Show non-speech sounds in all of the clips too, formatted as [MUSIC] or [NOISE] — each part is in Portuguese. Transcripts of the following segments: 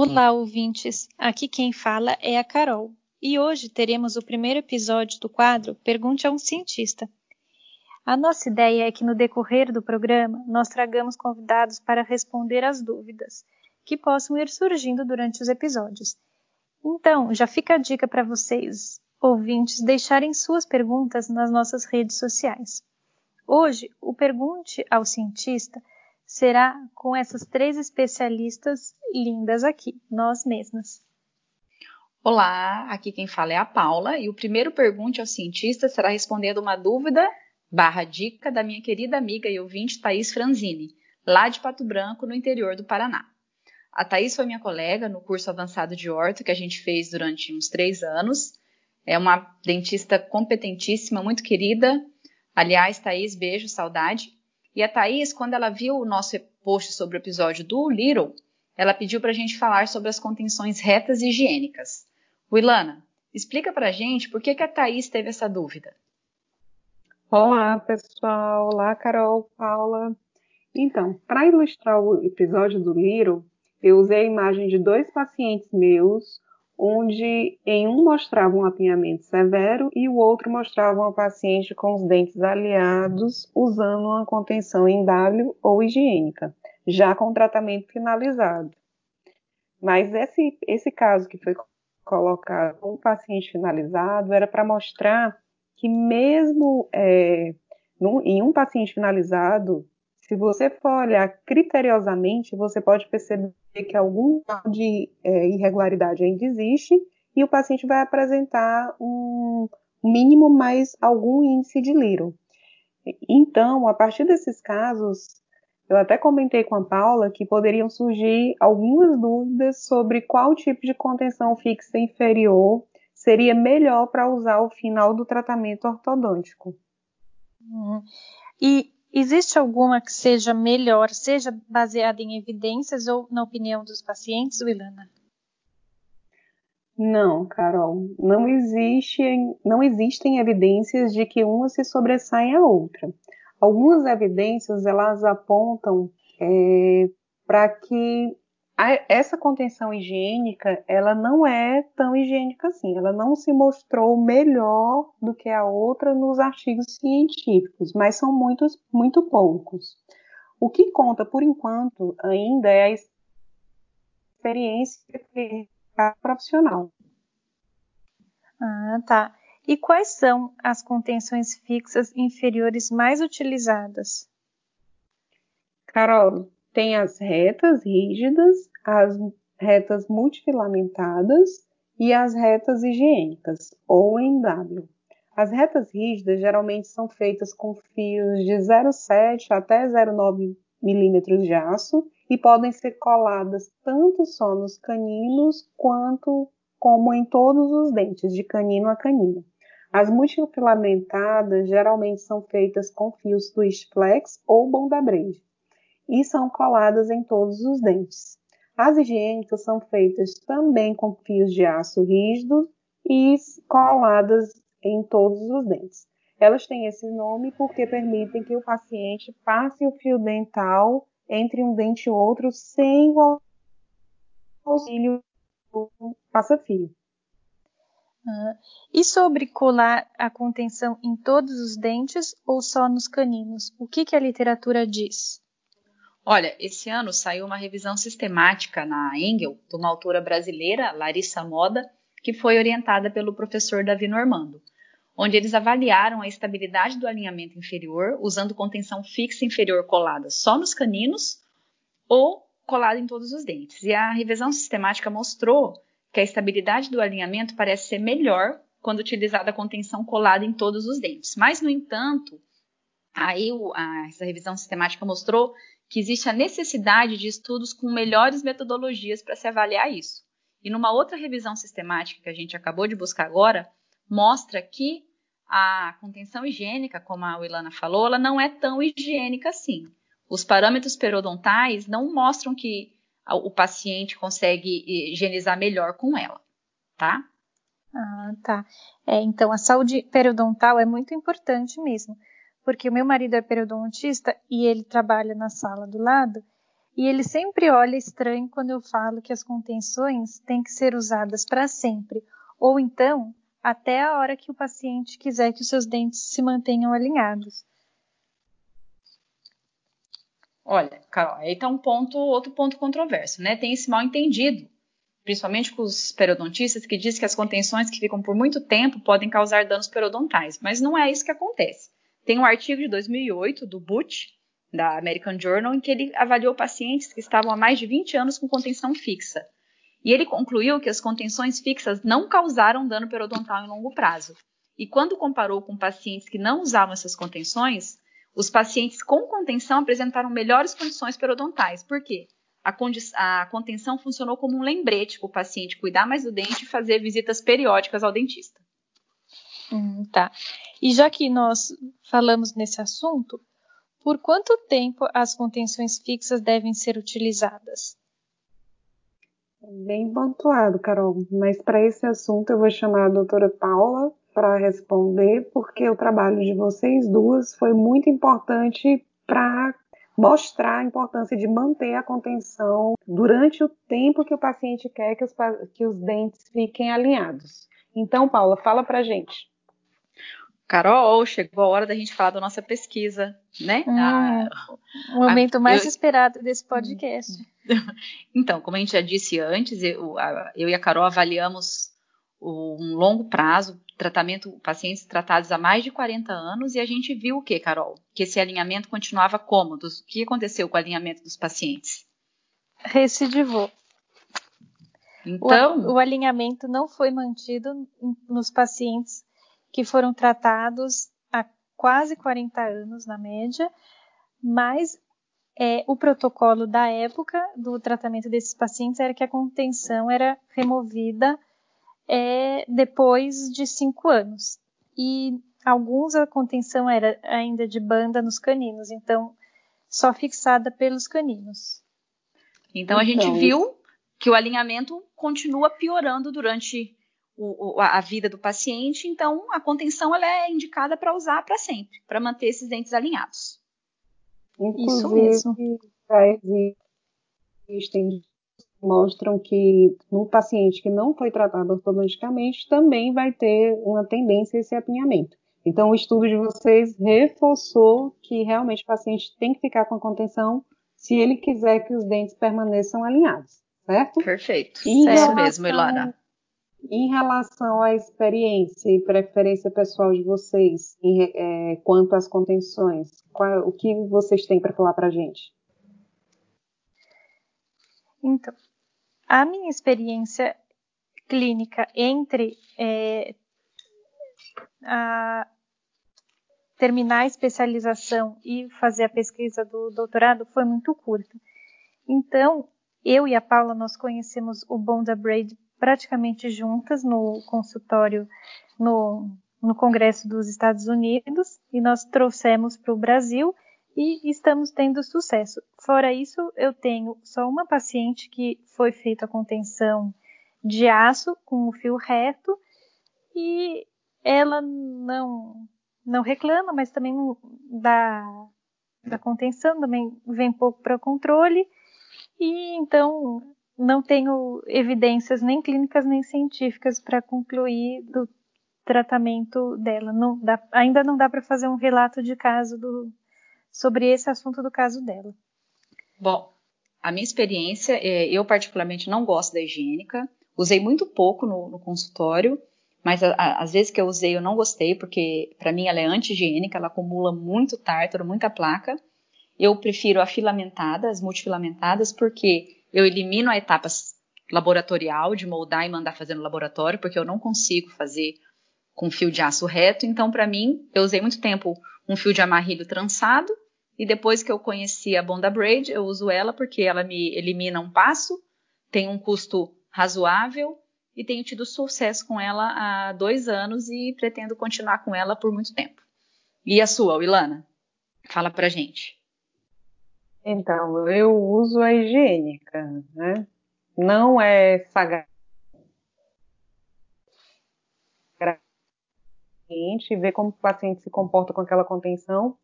Olá, ouvintes! Aqui quem fala é a Carol e hoje teremos o primeiro episódio do quadro Pergunte a um Cientista. A nossa ideia é que no decorrer do programa nós tragamos convidados para responder às dúvidas que possam ir surgindo durante os episódios. Então, já fica a dica para vocês, ouvintes, deixarem suas perguntas nas nossas redes sociais. Hoje, o Pergunte ao Cientista será com essas três especialistas lindas aqui, nós mesmas. Olá, aqui quem fala é a Paula e o primeiro Pergunte ao Cientista será respondendo uma dúvida barra dica da minha querida amiga e ouvinte Thaís Franzini, lá de Pato Branco, no interior do Paraná. A Thaís foi minha colega no curso avançado de horto que a gente fez durante uns três anos. É uma dentista competentíssima, muito querida. Aliás, Thaís, beijo, saudade. E a Thaís, quando ela viu o nosso post sobre o episódio do Little, ela pediu para a gente falar sobre as contenções retas e higiênicas. Wilana, explica para a gente por que, que a Thaís teve essa dúvida. Olá, pessoal. Olá, Carol, Paula. Então, para ilustrar o episódio do Little, eu usei a imagem de dois pacientes meus, onde em um mostrava um apinhamento severo e o outro mostrava uma paciente com os dentes aliados usando uma contenção em W ou higiênica, já com tratamento finalizado. Mas esse, esse caso que foi colocado com o paciente finalizado era para mostrar que mesmo é, num, em um paciente finalizado, se você for olhar criteriosamente, você pode perceber que algum grau de é, irregularidade ainda existe e o paciente vai apresentar um mínimo mais algum índice de Little. Então, a partir desses casos, eu até comentei com a Paula que poderiam surgir algumas dúvidas sobre qual tipo de contenção fixa inferior seria melhor para usar ao final do tratamento ortodôntico. Hum. E Existe alguma que seja melhor, seja baseada em evidências ou na opinião dos pacientes, Wilana? Não, Carol, não não existem evidências de que uma se sobressai à outra. Algumas evidências elas apontam é, para que a, essa contenção higiênica, ela não é tão higiênica assim. Ela não se mostrou melhor do que a outra nos artigos científicos, mas são muitos, muito poucos. O que conta, por enquanto, ainda é a experiência profissional. Ah, tá. E quais são as contenções fixas inferiores mais utilizadas? Carol, tem as retas rígidas, as retas multifilamentadas e as retas higiênicas, ou em W. As retas rígidas geralmente são feitas com fios de 0,7 até 0,9 milímetros de aço e podem ser coladas tanto só nos caninos quanto como em todos os dentes, de canino a canino. As multifilamentadas geralmente são feitas com fios twist flex ou bondabreide e são coladas em todos os dentes. As higiênicas são feitas também com fios de aço rígido e coladas em todos os dentes. Elas têm esse nome porque permitem que o paciente passe o fio dental entre um dente e outro sem o auxílio do passa-fio. Ah, e sobre colar a contenção em todos os dentes ou só nos caninos? O que, que a literatura diz? Olha, esse ano saiu uma revisão sistemática na Engel, de uma autora brasileira, Larissa Moda, que foi orientada pelo professor Davi Normando, onde eles avaliaram a estabilidade do alinhamento inferior usando contenção fixa inferior colada só nos caninos ou colada em todos os dentes. E a revisão sistemática mostrou que a estabilidade do alinhamento parece ser melhor quando utilizada a contenção colada em todos os dentes. Mas, no entanto, aí a, essa revisão sistemática mostrou que existe a necessidade de estudos com melhores metodologias para se avaliar isso. E numa outra revisão sistemática que a gente acabou de buscar agora, mostra que a contenção higiênica, como a Wilana falou, ela não é tão higiênica assim. Os parâmetros periodontais não mostram que o paciente consegue higienizar melhor com ela, tá? Ah, tá. É, então, a saúde periodontal é muito importante mesmo porque o meu marido é periodontista e ele trabalha na sala do lado, e ele sempre olha estranho quando eu falo que as contenções têm que ser usadas para sempre, ou então até a hora que o paciente quiser que os seus dentes se mantenham alinhados. Olha, Carol, aí está um ponto, outro ponto controverso, né? Tem esse mal entendido, principalmente com os periodontistas, que diz que as contenções que ficam por muito tempo podem causar danos periodontais, mas não é isso que acontece. Tem um artigo de 2008 do Butch, da American Journal, em que ele avaliou pacientes que estavam há mais de 20 anos com contenção fixa. E ele concluiu que as contenções fixas não causaram dano periodontal em longo prazo. E quando comparou com pacientes que não usavam essas contenções, os pacientes com contenção apresentaram melhores condições periodontais. Por quê? A, a contenção funcionou como um lembrete para o paciente cuidar mais do dente e fazer visitas periódicas ao dentista. Hum, tá. E já que nós falamos nesse assunto, por quanto tempo as contenções fixas devem ser utilizadas? Bem pontuado, Carol. Mas para esse assunto eu vou chamar a doutora Paula para responder, porque o trabalho de vocês duas foi muito importante para mostrar a importância de manter a contenção durante o tempo que o paciente quer que os, que os dentes fiquem alinhados. Então, Paula, fala para gente. Carol, chegou a hora da gente falar da nossa pesquisa, né? Hum, a, o momento a, mais eu, esperado desse podcast. [LAUGHS] Então, como a gente já disse antes, eu, a, eu e a Carol avaliamos um longo prazo, tratamento, pacientes tratados há mais de 40 anos, e a gente viu o que, Carol? Que esse alinhamento continuava cômodo. O que aconteceu com o alinhamento dos pacientes? Recidivou. Então, o, o alinhamento não foi mantido nos pacientes que foram tratados há quase 40 anos, na média, mas é, o protocolo da época do tratamento desses pacientes era que a contenção era removida é, depois de cinco anos. E alguns a contenção era ainda de banda nos caninos, então só fixada pelos caninos. Então a gente então, viu que o alinhamento continua piorando durante o, a vida do paciente, então a contenção ela é indicada para usar para sempre, para manter esses dentes alinhados. Inclusive, Isso mesmo. já existem mostram que no paciente que não foi tratado ortodonticamente também vai ter uma tendência a esse apinhamento. Então, o estudo de vocês reforçou que realmente o paciente tem que ficar com a contenção se ele quiser que os dentes permaneçam alinhados, certo? Perfeito. Isso mesmo, Ilana. Em relação à experiência e preferência pessoal de vocês em, é, quanto às contenções, qual, o que vocês têm para falar para a gente? Então, a minha experiência clínica entre é, a terminar a especialização e fazer a pesquisa do doutorado foi muito curta. Então, eu e a Paula, nós conhecemos o Bonda Braid praticamente juntas no consultório no, no Congresso dos Estados Unidos e nós trouxemos para o Brasil e estamos tendo sucesso. Fora isso, eu tenho só uma paciente que foi feita a contenção de aço com o fio reto e ela não não reclama, mas também da, da contenção também vem pouco para controle e então não tenho evidências nem clínicas nem científicas para concluir do tratamento dela. Não dá, ainda não dá para fazer um relato de caso do, sobre esse assunto do caso dela. Bom, a minha experiência, é, eu particularmente não gosto da higiênica, usei muito pouco no, no consultório, mas às vezes que eu usei eu não gostei, porque para mim ela é anti-higiênica, ela acumula muito tártaro, muita placa. Eu prefiro a filamentada, as multifilamentadas, porque eu elimino a etapa laboratorial de moldar e mandar fazer no laboratório, porque eu não consigo fazer com fio de aço reto. Então, para mim, eu usei muito tempo um fio de amarrilho trançado e depois que eu conheci a Bonda Braid, eu uso ela porque ela me elimina um passo, tem um custo razoável e tenho tido sucesso com ela há dois anos e pretendo continuar com ela por muito tempo. E a sua, Ilana? Fala pra gente. Então, eu uso a higiênica, né? Não é sagrado e ver como o paciente se comporta com aquela contenção,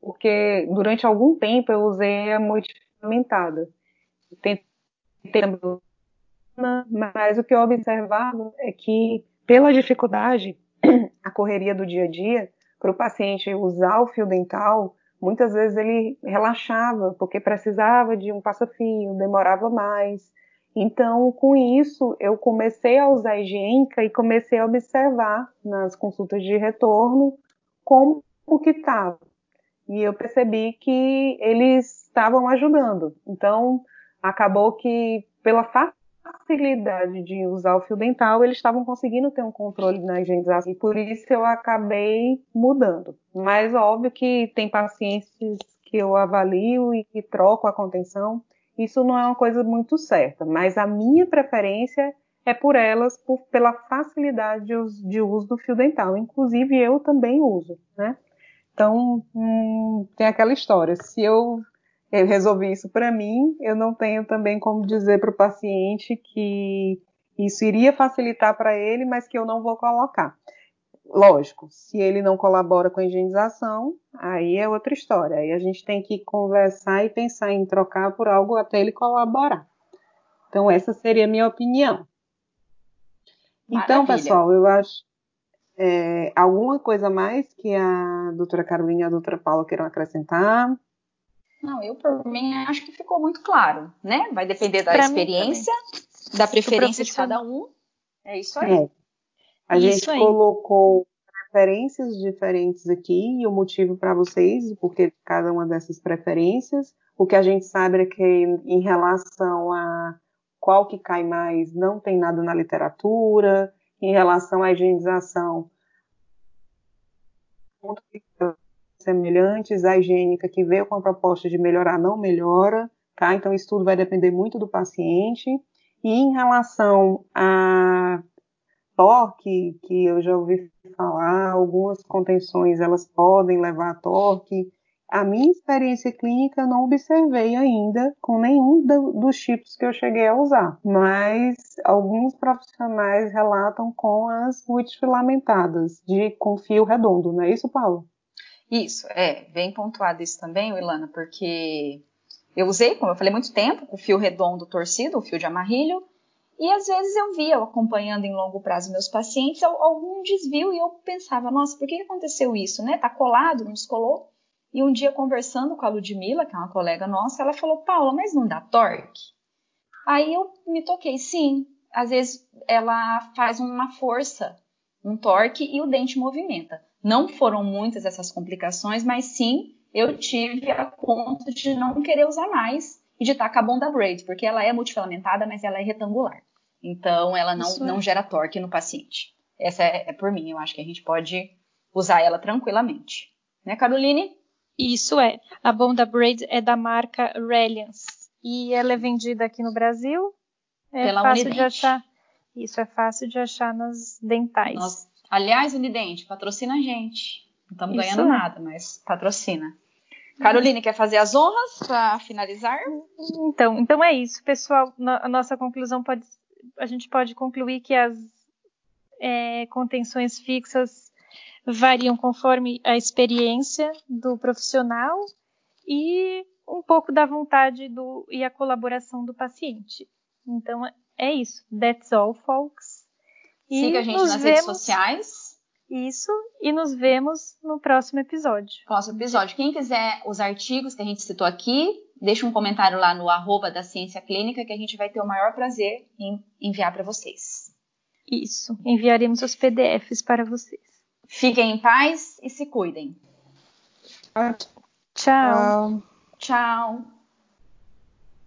porque durante algum tempo eu usei a lamentada. Tentei mas o que eu observava é que, pela dificuldade, [CLEARS THROAT] a correria do dia a dia, para o paciente usar o fio dental, muitas vezes ele relaxava, porque precisava de um passa-fio, demorava mais. Então, com isso, eu comecei a usar a higiênica e comecei a observar nas consultas de retorno como que estava. E eu percebi que eles estavam ajudando. Então, acabou que, pela facilidade de usar o fio dental, eles estavam conseguindo ter um controle na higienização. E por isso eu acabei mudando. Mas óbvio que tem pacientes que eu avalio e que troco a contenção. Isso não é uma coisa muito certa. Mas a minha preferência é por elas, por, pela facilidade de, de uso do fio dental. Inclusive eu também uso, né? Então, hum, tem aquela história. Se eu eu resolvi isso para mim, eu não tenho também como dizer para o paciente que isso iria facilitar para ele, mas que eu não vou colocar. Lógico, se ele não colabora com a higienização, aí é outra história. Aí a gente tem que conversar e pensar em trocar por algo até ele colaborar. Então, essa seria a minha opinião. Então, Maravilha. Pessoal, eu acho. É, alguma coisa mais que a doutora Carolina e a doutora Paula queiram acrescentar? Não, eu por mim acho que ficou muito claro, né? Vai depender da pra experiência, da preferência de cada um. É isso aí. É. A isso gente aí. colocou preferências diferentes aqui e o motivo para vocês, porque cada uma dessas preferências. O que a gente sabe é que em relação a qual que cai mais, não tem nada na literatura. Em relação à higienização, semelhantes, a higiênica que veio com a proposta de melhorar não melhora, tá? Então isso tudo vai depender muito do paciente. E em relação a torque, que eu já ouvi falar, algumas contenções elas podem levar a torque. A minha experiência clínica não observei ainda com nenhum do, dos tipos que eu cheguei a usar, mas alguns profissionais relatam com as filamentadas de com fio redondo, não é isso, Paulo? Isso, é, bem pontuado isso também, Ilana, porque eu usei, como eu falei, muito tempo, o fio redondo torcido, o fio de amarrilho, e às vezes eu via, acompanhando em longo prazo meus pacientes, algum desvio e eu pensava, nossa, por que aconteceu isso, né? Tá colado, não descolou? E um dia conversando com a Ludmilla, que é uma colega nossa, ela falou, Paula, mas não dá torque? Aí eu me toquei, sim, às vezes ela faz uma força, um torque e o dente movimenta. Não foram muitas essas complicações, mas sim eu tive a ponto de não querer usar mais e de estar com a Bonda Braid, porque ela é multifilamentada, mas ela é retangular. Então ela não, é. não gera torque no paciente. Essa é, é por mim, eu acho que a gente pode usar ela tranquilamente. Né, Caroline? Isso é. A Bonda Braid é da marca Reliance. E ela é vendida aqui no Brasil. É Pela fácil Unidente. de achar. Isso é fácil de achar nas dentais. Nós Aliás, Unidente, patrocina a gente. Não estamos ganhando nada, mas patrocina. Caroline, quer fazer as honras para finalizar? Então, então é isso, pessoal. A nossa conclusão pode, a gente pode concluir que as é, contenções fixas variam conforme a experiência do profissional e um pouco da vontade do, e a colaboração do paciente. Então é isso. That's all, folks. E Siga a gente nas vemos... redes sociais. Isso, e nos vemos no próximo episódio. Próximo episódio. Quem quiser os artigos que a gente citou aqui, deixa um comentário lá no arroba da Ciência Clínica que a gente vai ter o maior prazer em enviar para vocês. Isso, enviaremos os PDFs para vocês. Fiquem em paz e se cuidem. Tchau. Tchau.